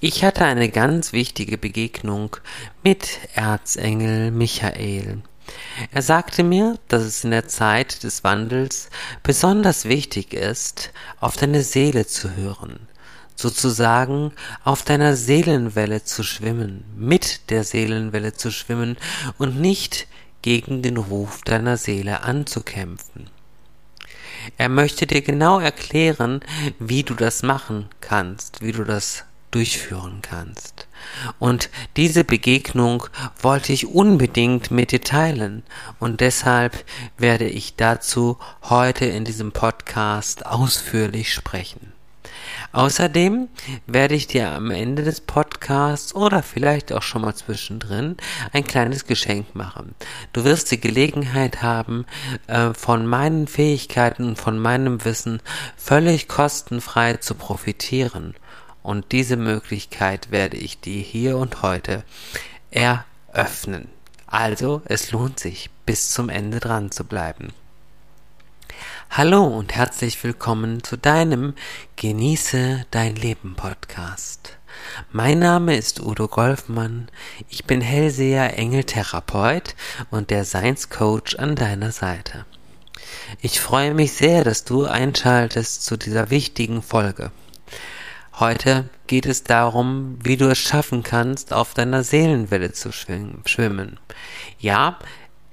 Ich hatte eine ganz wichtige Begegnung mit Erzengel Michael. Er sagte mir, dass es in der Zeit des Wandels besonders wichtig ist, auf deine Seele zu hören, sozusagen auf deiner Seelenwelle zu schwimmen, mit der Seelenwelle zu schwimmen und nicht gegen den Ruf deiner Seele anzukämpfen. Er möchte dir genau erklären, wie du das machen kannst, wie du das durchführen kannst. Und diese Begegnung wollte ich unbedingt mit dir teilen und deshalb werde ich dazu heute in diesem Podcast ausführlich sprechen. Außerdem werde ich dir am Ende des Podcasts oder vielleicht auch schon mal zwischendrin ein kleines Geschenk machen. Du wirst die Gelegenheit haben, äh, von meinen Fähigkeiten und von meinem Wissen völlig kostenfrei zu profitieren. Und diese Möglichkeit werde ich dir hier und heute eröffnen. Also, es lohnt sich, bis zum Ende dran zu bleiben. Hallo und herzlich willkommen zu deinem Genieße dein Leben Podcast. Mein Name ist Udo Golfmann. Ich bin Hellseher, Engeltherapeut und der Science Coach an deiner Seite. Ich freue mich sehr, dass du einschaltest zu dieser wichtigen Folge. Heute geht es darum, wie du es schaffen kannst, auf deiner Seelenwelle zu schwimmen. Ja,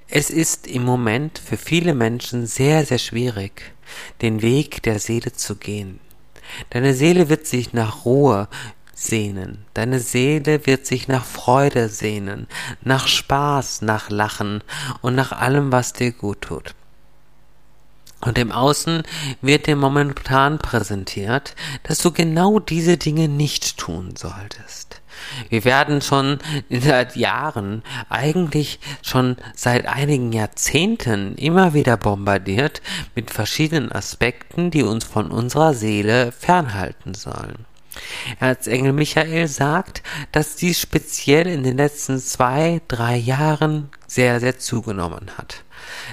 es ist im Moment für viele Menschen sehr, sehr schwierig, den Weg der Seele zu gehen. Deine Seele wird sich nach Ruhe sehnen. Deine Seele wird sich nach Freude sehnen, nach Spaß, nach Lachen und nach allem, was dir gut tut. Und im Außen wird dir momentan präsentiert, dass du genau diese Dinge nicht tun solltest. Wir werden schon seit Jahren, eigentlich schon seit einigen Jahrzehnten immer wieder bombardiert mit verschiedenen Aspekten, die uns von unserer Seele fernhalten sollen. Erzengel Michael sagt, dass dies speziell in den letzten zwei, drei Jahren sehr, sehr zugenommen hat.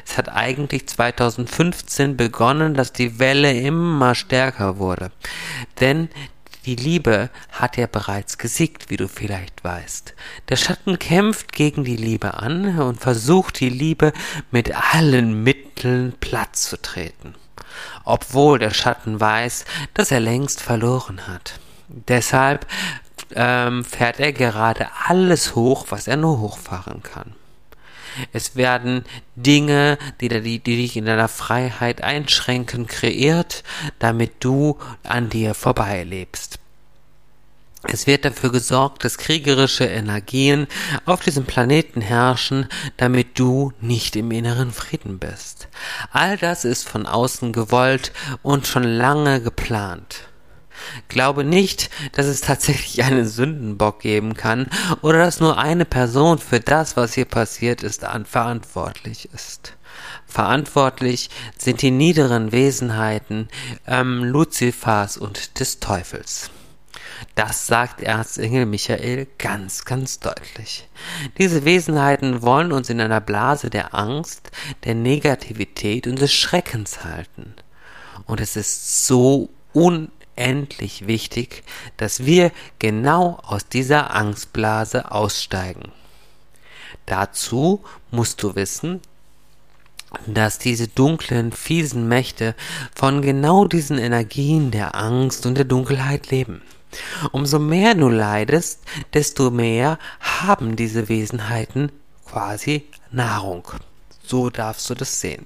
Es hat eigentlich 2015 begonnen, dass die Welle immer stärker wurde. Denn die Liebe hat ja bereits gesiegt, wie du vielleicht weißt. Der Schatten kämpft gegen die Liebe an und versucht die Liebe mit allen Mitteln platt zu treten. Obwohl der Schatten weiß, dass er längst verloren hat. Deshalb ähm, fährt er gerade alles hoch, was er nur hochfahren kann. Es werden Dinge, die, die, die dich in deiner Freiheit einschränken, kreiert, damit du an dir vorbeilebst. Es wird dafür gesorgt, dass kriegerische Energien auf diesem Planeten herrschen, damit du nicht im inneren Frieden bist. All das ist von außen gewollt und schon lange geplant. Glaube nicht, dass es tatsächlich einen Sündenbock geben kann oder dass nur eine Person für das, was hier passiert ist, verantwortlich ist. Verantwortlich sind die niederen Wesenheiten ähm, Luzifers und des Teufels. Das sagt Erzengel Michael ganz, ganz deutlich. Diese Wesenheiten wollen uns in einer Blase der Angst, der Negativität und des Schreckens halten. Und es ist so un endlich wichtig, dass wir genau aus dieser Angstblase aussteigen. Dazu musst du wissen, dass diese dunklen, fiesen Mächte von genau diesen Energien der Angst und der Dunkelheit leben. Umso mehr du leidest, desto mehr haben diese Wesenheiten quasi Nahrung. So darfst du das sehen.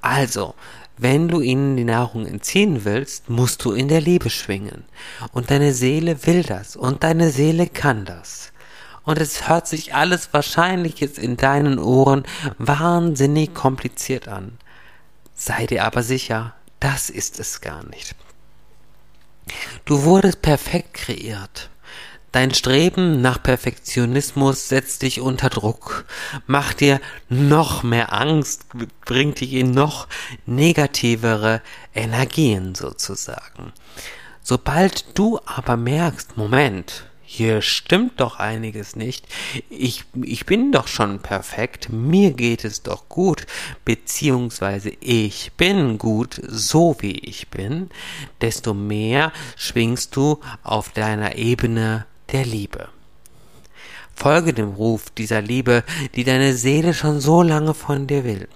Also, wenn du ihnen die Nahrung entziehen willst, musst du in der Liebe schwingen. Und deine Seele will das und deine Seele kann das. Und es hört sich alles wahrscheinlich jetzt in deinen Ohren wahnsinnig kompliziert an. Sei dir aber sicher, das ist es gar nicht. Du wurdest perfekt kreiert. Dein Streben nach Perfektionismus setzt dich unter Druck, macht dir noch mehr Angst, bringt dich in noch negativere Energien sozusagen. Sobald du aber merkst, Moment, hier stimmt doch einiges nicht. Ich, ich bin doch schon perfekt, mir geht es doch gut, beziehungsweise ich bin gut, so wie ich bin, desto mehr schwingst du auf deiner Ebene der Liebe. Folge dem Ruf dieser Liebe, die deine Seele schon so lange von dir will.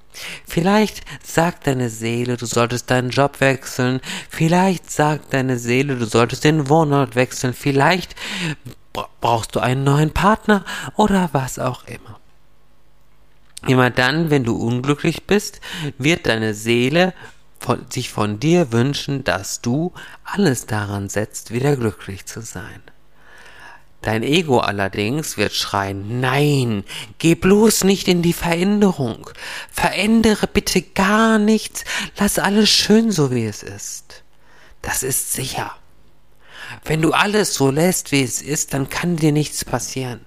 Vielleicht sagt deine Seele, du solltest deinen Job wechseln, vielleicht sagt deine Seele, du solltest den Wohnort wechseln, vielleicht brauchst du einen neuen Partner oder was auch immer. Immer dann, wenn du unglücklich bist, wird deine Seele von, sich von dir wünschen, dass du alles daran setzt, wieder glücklich zu sein. Dein Ego allerdings wird schreien, nein, geh bloß nicht in die Veränderung. Verändere bitte gar nichts, lass alles schön so wie es ist. Das ist sicher. Wenn du alles so lässt, wie es ist, dann kann dir nichts passieren.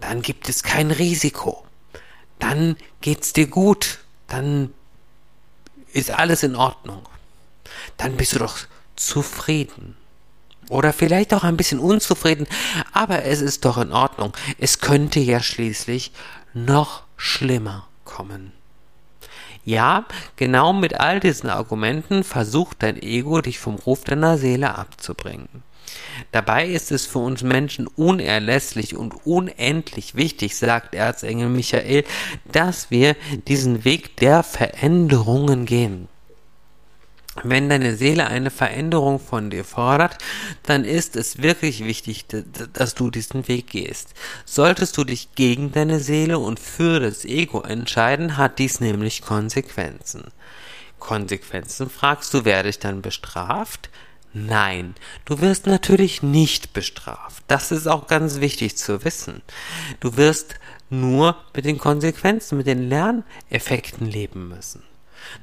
Dann gibt es kein Risiko. Dann geht's dir gut. Dann ist alles in Ordnung. Dann bist du doch zufrieden. Oder vielleicht auch ein bisschen unzufrieden, aber es ist doch in Ordnung. Es könnte ja schließlich noch schlimmer kommen. Ja, genau mit all diesen Argumenten versucht dein Ego, dich vom Ruf deiner Seele abzubringen. Dabei ist es für uns Menschen unerlässlich und unendlich wichtig, sagt Erzengel Michael, dass wir diesen Weg der Veränderungen gehen. Wenn deine Seele eine Veränderung von dir fordert, dann ist es wirklich wichtig, dass du diesen Weg gehst. Solltest du dich gegen deine Seele und für das Ego entscheiden, hat dies nämlich Konsequenzen. Konsequenzen fragst du, werde ich dann bestraft? Nein, du wirst natürlich nicht bestraft. Das ist auch ganz wichtig zu wissen. Du wirst nur mit den Konsequenzen, mit den Lerneffekten leben müssen.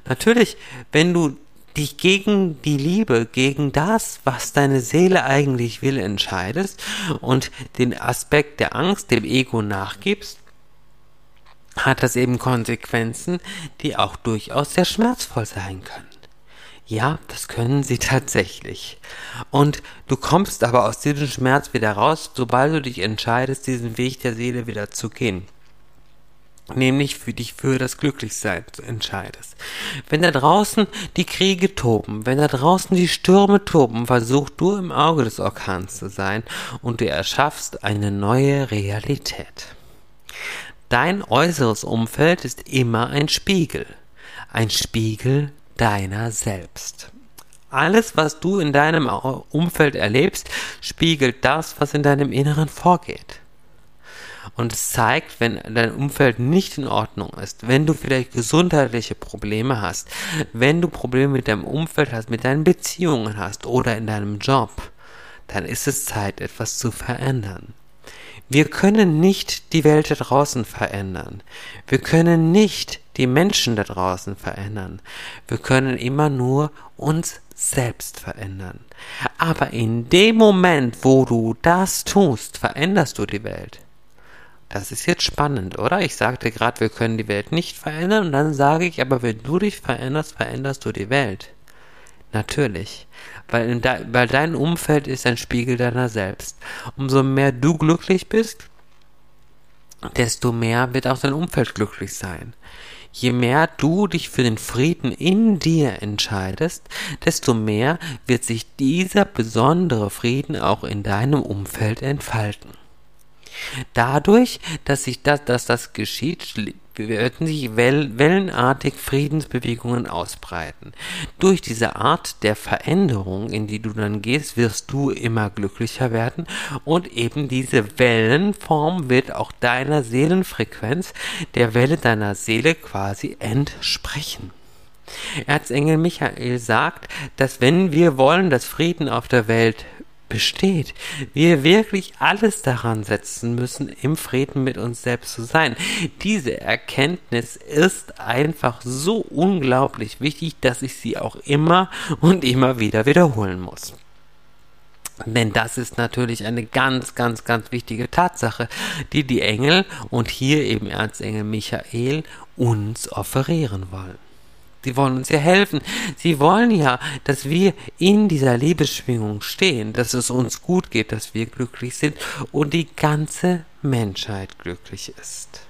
Natürlich, wenn du dich gegen die Liebe, gegen das, was deine Seele eigentlich will, entscheidest und den Aspekt der Angst dem Ego nachgibst, hat das eben Konsequenzen, die auch durchaus sehr schmerzvoll sein können. Ja, das können sie tatsächlich. Und du kommst aber aus diesem Schmerz wieder raus, sobald du dich entscheidest, diesen Weg der Seele wieder zu gehen nämlich für dich für das Glücklichsein entscheidest. Wenn da draußen die Kriege toben, wenn da draußen die Stürme toben, versuch du im Auge des Orkans zu sein und du erschaffst eine neue Realität. Dein äußeres Umfeld ist immer ein Spiegel, ein Spiegel deiner selbst. Alles, was du in deinem Umfeld erlebst, spiegelt das, was in deinem Inneren vorgeht. Und es zeigt, wenn dein Umfeld nicht in Ordnung ist, wenn du vielleicht gesundheitliche Probleme hast, wenn du Probleme mit deinem Umfeld hast, mit deinen Beziehungen hast oder in deinem Job, dann ist es Zeit, etwas zu verändern. Wir können nicht die Welt da draußen verändern. Wir können nicht die Menschen da draußen verändern. Wir können immer nur uns selbst verändern. Aber in dem Moment, wo du das tust, veränderst du die Welt. Das ist jetzt spannend, oder? Ich sagte gerade, wir können die Welt nicht verändern und dann sage ich, aber wenn du dich veränderst, veränderst du die Welt. Natürlich. Weil, de weil dein Umfeld ist ein Spiegel deiner selbst. Umso mehr du glücklich bist, desto mehr wird auch dein Umfeld glücklich sein. Je mehr du dich für den Frieden in dir entscheidest, desto mehr wird sich dieser besondere Frieden auch in deinem Umfeld entfalten. Dadurch, dass sich das, dass das geschieht, werden sich wellenartig Friedensbewegungen ausbreiten. Durch diese Art der Veränderung, in die du dann gehst, wirst du immer glücklicher werden und eben diese Wellenform wird auch deiner Seelenfrequenz, der Welle deiner Seele quasi entsprechen. Erzengel Michael sagt, dass wenn wir wollen, dass Frieden auf der Welt besteht. Wir wirklich alles daran setzen müssen, im Frieden mit uns selbst zu sein. Diese Erkenntnis ist einfach so unglaublich wichtig, dass ich sie auch immer und immer wieder wiederholen muss. Denn das ist natürlich eine ganz, ganz, ganz wichtige Tatsache, die die Engel und hier eben Erzengel Michael uns offerieren wollen. Sie wollen uns ja helfen. Sie wollen ja, dass wir in dieser Liebesschwingung stehen, dass es uns gut geht, dass wir glücklich sind und die ganze Menschheit glücklich ist.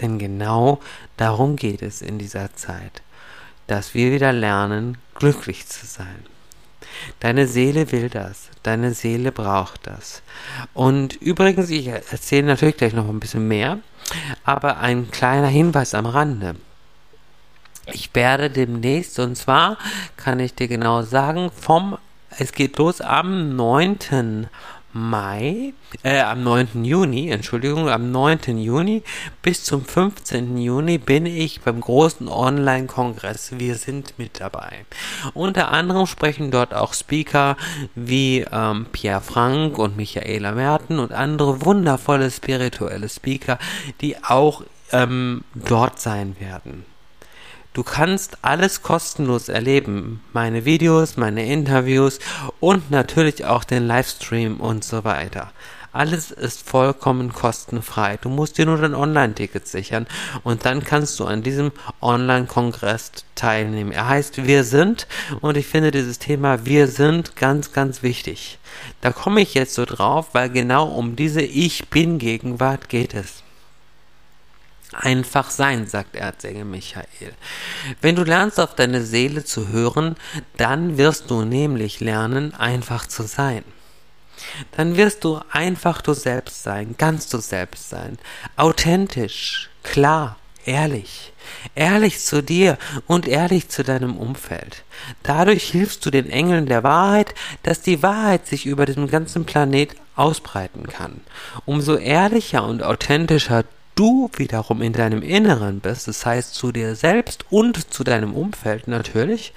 Denn genau darum geht es in dieser Zeit, dass wir wieder lernen, glücklich zu sein. Deine Seele will das, deine Seele braucht das. Und übrigens, ich erzähle natürlich gleich noch ein bisschen mehr, aber ein kleiner Hinweis am Rande. Ich werde demnächst, und zwar kann ich dir genau sagen, vom, es geht los am 9. Mai, äh, am 9. Juni, Entschuldigung, am 9. Juni bis zum 15. Juni bin ich beim großen Online-Kongress. Wir sind mit dabei. Unter anderem sprechen dort auch Speaker wie ähm, Pierre Frank und Michaela Merten und andere wundervolle spirituelle Speaker, die auch ähm, dort sein werden. Du kannst alles kostenlos erleben. Meine Videos, meine Interviews und natürlich auch den Livestream und so weiter. Alles ist vollkommen kostenfrei. Du musst dir nur dein Online-Ticket sichern und dann kannst du an diesem Online-Kongress teilnehmen. Er heißt Wir sind und ich finde dieses Thema Wir sind ganz, ganz wichtig. Da komme ich jetzt so drauf, weil genau um diese Ich bin Gegenwart geht es. Einfach sein, sagt Erzengel Michael. Wenn du lernst, auf deine Seele zu hören, dann wirst du nämlich lernen, einfach zu sein. Dann wirst du einfach du selbst sein, ganz du selbst sein, authentisch, klar, ehrlich, ehrlich zu dir und ehrlich zu deinem Umfeld. Dadurch hilfst du den Engeln der Wahrheit, dass die Wahrheit sich über den ganzen Planet ausbreiten kann. Umso ehrlicher und authentischer du wiederum in deinem Inneren bist, das heißt zu dir selbst und zu deinem Umfeld natürlich,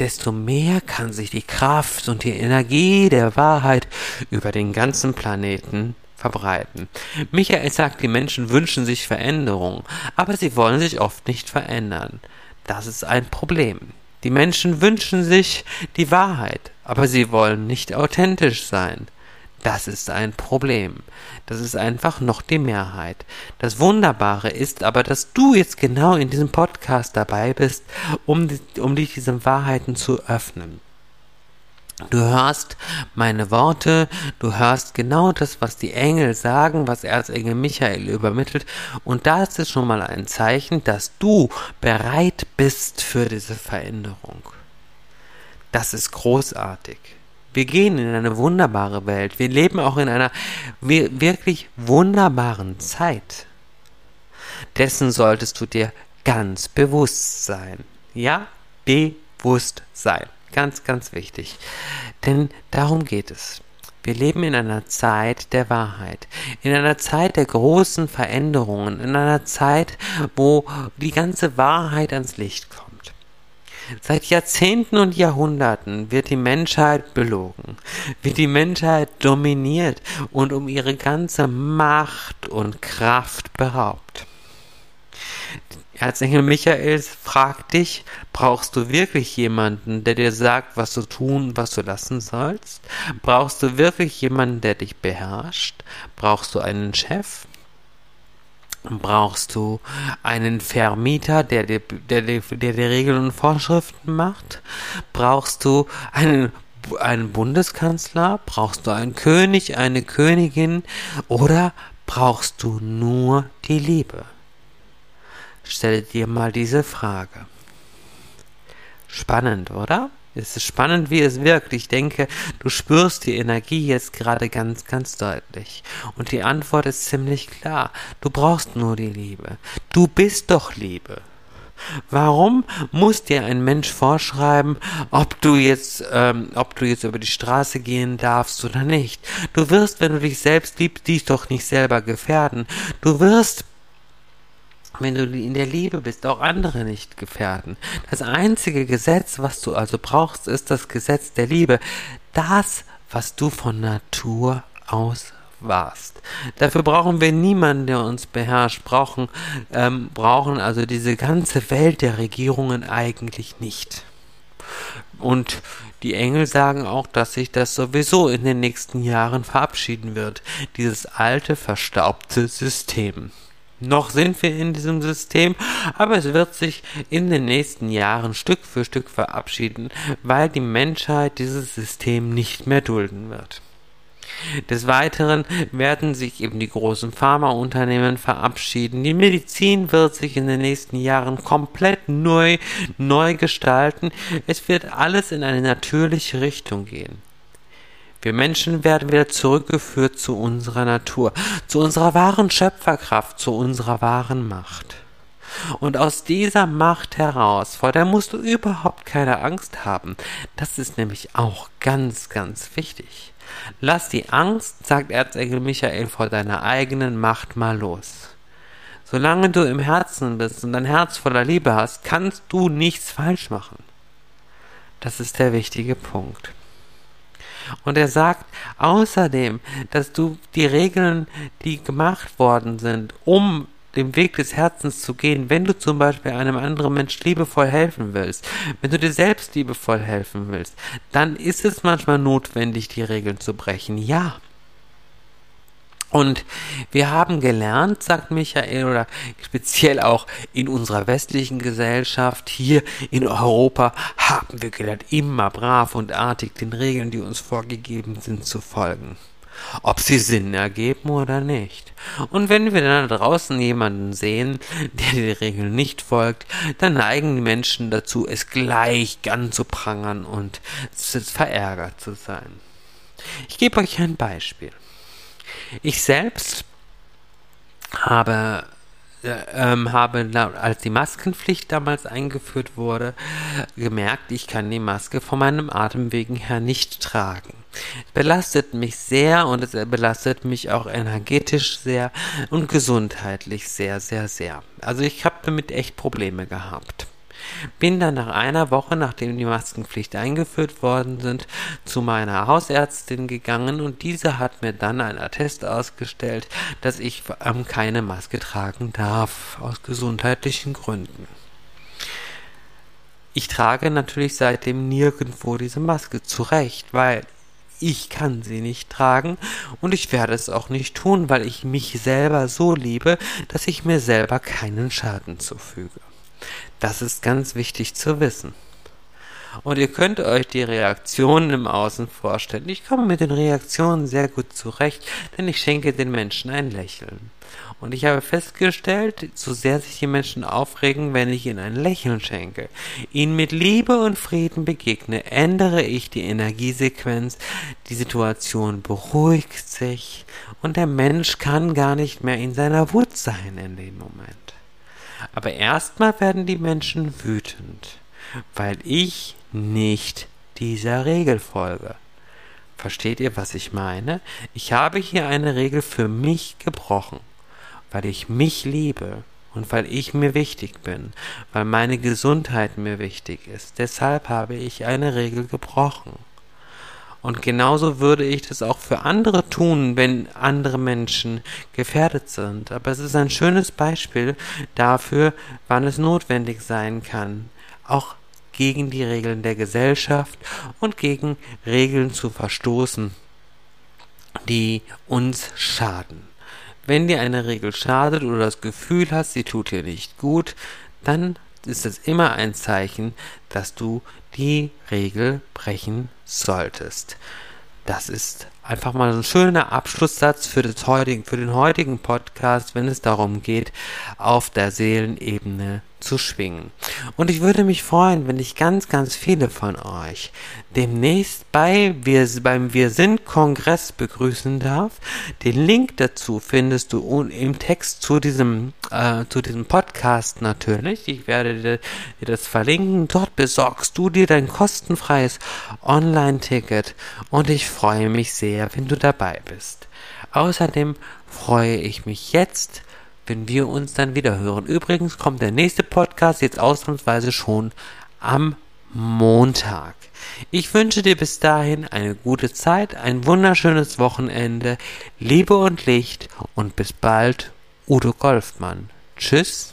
desto mehr kann sich die Kraft und die Energie der Wahrheit über den ganzen Planeten verbreiten. Michael sagt, die Menschen wünschen sich Veränderung, aber sie wollen sich oft nicht verändern. Das ist ein Problem. Die Menschen wünschen sich die Wahrheit, aber sie wollen nicht authentisch sein. Das ist ein Problem. Das ist einfach noch die Mehrheit. Das Wunderbare ist aber, dass du jetzt genau in diesem Podcast dabei bist, um, um dich diesen Wahrheiten zu öffnen. Du hörst meine Worte, du hörst genau das, was die Engel sagen, was Erzengel Michael übermittelt, und das ist schon mal ein Zeichen, dass du bereit bist für diese Veränderung. Das ist großartig. Wir gehen in eine wunderbare Welt. Wir leben auch in einer wirklich wunderbaren Zeit. Dessen solltest du dir ganz bewusst sein. Ja, bewusst sein. Ganz, ganz wichtig. Denn darum geht es. Wir leben in einer Zeit der Wahrheit, in einer Zeit der großen Veränderungen, in einer Zeit, wo die ganze Wahrheit ans Licht kommt. Seit Jahrzehnten und Jahrhunderten wird die Menschheit belogen, wird die Menschheit dominiert und um ihre ganze Macht und Kraft beraubt. Erzengel Michael fragt dich, brauchst du wirklich jemanden, der dir sagt, was du tun, was du lassen sollst? Brauchst du wirklich jemanden, der dich beherrscht? Brauchst du einen Chef? Brauchst du einen Vermieter, der dir, der, der, der dir Regeln und Vorschriften macht? Brauchst du einen einen Bundeskanzler? Brauchst du einen König, eine Königin? Oder brauchst du nur die Liebe? Stelle dir mal diese Frage. Spannend, oder? Es ist spannend, wie es wirkt. Ich denke, du spürst die Energie jetzt gerade ganz, ganz deutlich. Und die Antwort ist ziemlich klar. Du brauchst nur die Liebe. Du bist doch Liebe. Warum muss dir ein Mensch vorschreiben, ob du jetzt, ähm, ob du jetzt über die Straße gehen darfst oder nicht? Du wirst, wenn du dich selbst liebst, dich doch nicht selber gefährden. Du wirst wenn du in der Liebe bist, auch andere nicht gefährden. Das einzige Gesetz, was du also brauchst, ist das Gesetz der Liebe. Das, was du von Natur aus warst. Dafür brauchen wir niemanden, der uns beherrscht, brauchen, ähm, brauchen also diese ganze Welt der Regierungen eigentlich nicht. Und die Engel sagen auch, dass sich das sowieso in den nächsten Jahren verabschieden wird, dieses alte, verstaubte System. Noch sind wir in diesem System, aber es wird sich in den nächsten Jahren Stück für Stück verabschieden, weil die Menschheit dieses System nicht mehr dulden wird. Des Weiteren werden sich eben die großen Pharmaunternehmen verabschieden. Die Medizin wird sich in den nächsten Jahren komplett neu, neu gestalten. Es wird alles in eine natürliche Richtung gehen. Wir Menschen werden wieder zurückgeführt zu unserer Natur, zu unserer wahren Schöpferkraft, zu unserer wahren Macht. Und aus dieser Macht heraus, vor der musst du überhaupt keine Angst haben. Das ist nämlich auch ganz, ganz wichtig. Lass die Angst, sagt Erzengel Michael, vor deiner eigenen Macht mal los. Solange du im Herzen bist und dein Herz voller Liebe hast, kannst du nichts falsch machen. Das ist der wichtige Punkt. Und er sagt außerdem, dass du die Regeln, die gemacht worden sind, um dem Weg des Herzens zu gehen, wenn du zum Beispiel einem anderen Mensch liebevoll helfen willst, wenn du dir selbst liebevoll helfen willst, dann ist es manchmal notwendig, die Regeln zu brechen. Ja, und wir haben gelernt, sagt Michael, oder speziell auch in unserer westlichen Gesellschaft, hier in Europa, haben wir gelernt, immer brav und artig den Regeln, die uns vorgegeben sind, zu folgen. Ob sie Sinn ergeben oder nicht. Und wenn wir dann da draußen jemanden sehen, der den Regeln nicht folgt, dann neigen die Menschen dazu, es gleich zu prangern und verärgert zu sein. Ich gebe euch ein Beispiel. Ich selbst habe äh, ähm, habe, als die Maskenpflicht damals eingeführt wurde, gemerkt, ich kann die Maske von meinem Atemwegen her nicht tragen. Es belastet mich sehr und es belastet mich auch energetisch sehr und gesundheitlich sehr, sehr, sehr. Also ich habe damit echt Probleme gehabt. Bin dann nach einer Woche, nachdem die Maskenpflicht eingeführt worden sind, zu meiner Hausärztin gegangen und diese hat mir dann einen Attest ausgestellt, dass ich ähm, keine Maske tragen darf, aus gesundheitlichen Gründen. Ich trage natürlich seitdem nirgendwo diese Maske zurecht, weil ich kann sie nicht tragen und ich werde es auch nicht tun, weil ich mich selber so liebe, dass ich mir selber keinen Schaden zufüge. Das ist ganz wichtig zu wissen. Und ihr könnt euch die Reaktionen im Außen vorstellen. Ich komme mit den Reaktionen sehr gut zurecht, denn ich schenke den Menschen ein Lächeln. Und ich habe festgestellt, so sehr sich die Menschen aufregen, wenn ich ihnen ein Lächeln schenke, ihnen mit Liebe und Frieden begegne, ändere ich die Energiesequenz, die Situation beruhigt sich und der Mensch kann gar nicht mehr in seiner Wut sein in dem Moment. Aber erstmal werden die Menschen wütend, weil ich nicht dieser Regel folge. Versteht ihr, was ich meine? Ich habe hier eine Regel für mich gebrochen, weil ich mich liebe und weil ich mir wichtig bin, weil meine Gesundheit mir wichtig ist. Deshalb habe ich eine Regel gebrochen. Und genauso würde ich das auch für andere tun, wenn andere Menschen gefährdet sind. Aber es ist ein schönes Beispiel dafür, wann es notwendig sein kann, auch gegen die Regeln der Gesellschaft und gegen Regeln zu verstoßen, die uns schaden. Wenn dir eine Regel schadet oder das Gefühl hast, sie tut dir nicht gut, dann ist es immer ein Zeichen, dass du die Regel brechen solltest. Das ist einfach mal ein schöner Abschlusssatz für, das heutigen, für den heutigen Podcast, wenn es darum geht, auf der Seelenebene zu schwingen. Und ich würde mich freuen, wenn ich ganz, ganz viele von euch demnächst bei wir, beim Wir sind Kongress begrüßen darf. Den Link dazu findest du im Text zu diesem, äh, zu diesem Podcast natürlich. Ich werde dir, dir das verlinken. Dort besorgst du dir dein kostenfreies Online-Ticket und ich freue mich sehr, wenn du dabei bist. Außerdem freue ich mich jetzt, wenn wir uns dann wieder hören. Übrigens kommt der nächste Podcast jetzt ausnahmsweise schon am Montag. Ich wünsche dir bis dahin eine gute Zeit, ein wunderschönes Wochenende, Liebe und Licht und bis bald, Udo Golfmann. Tschüss.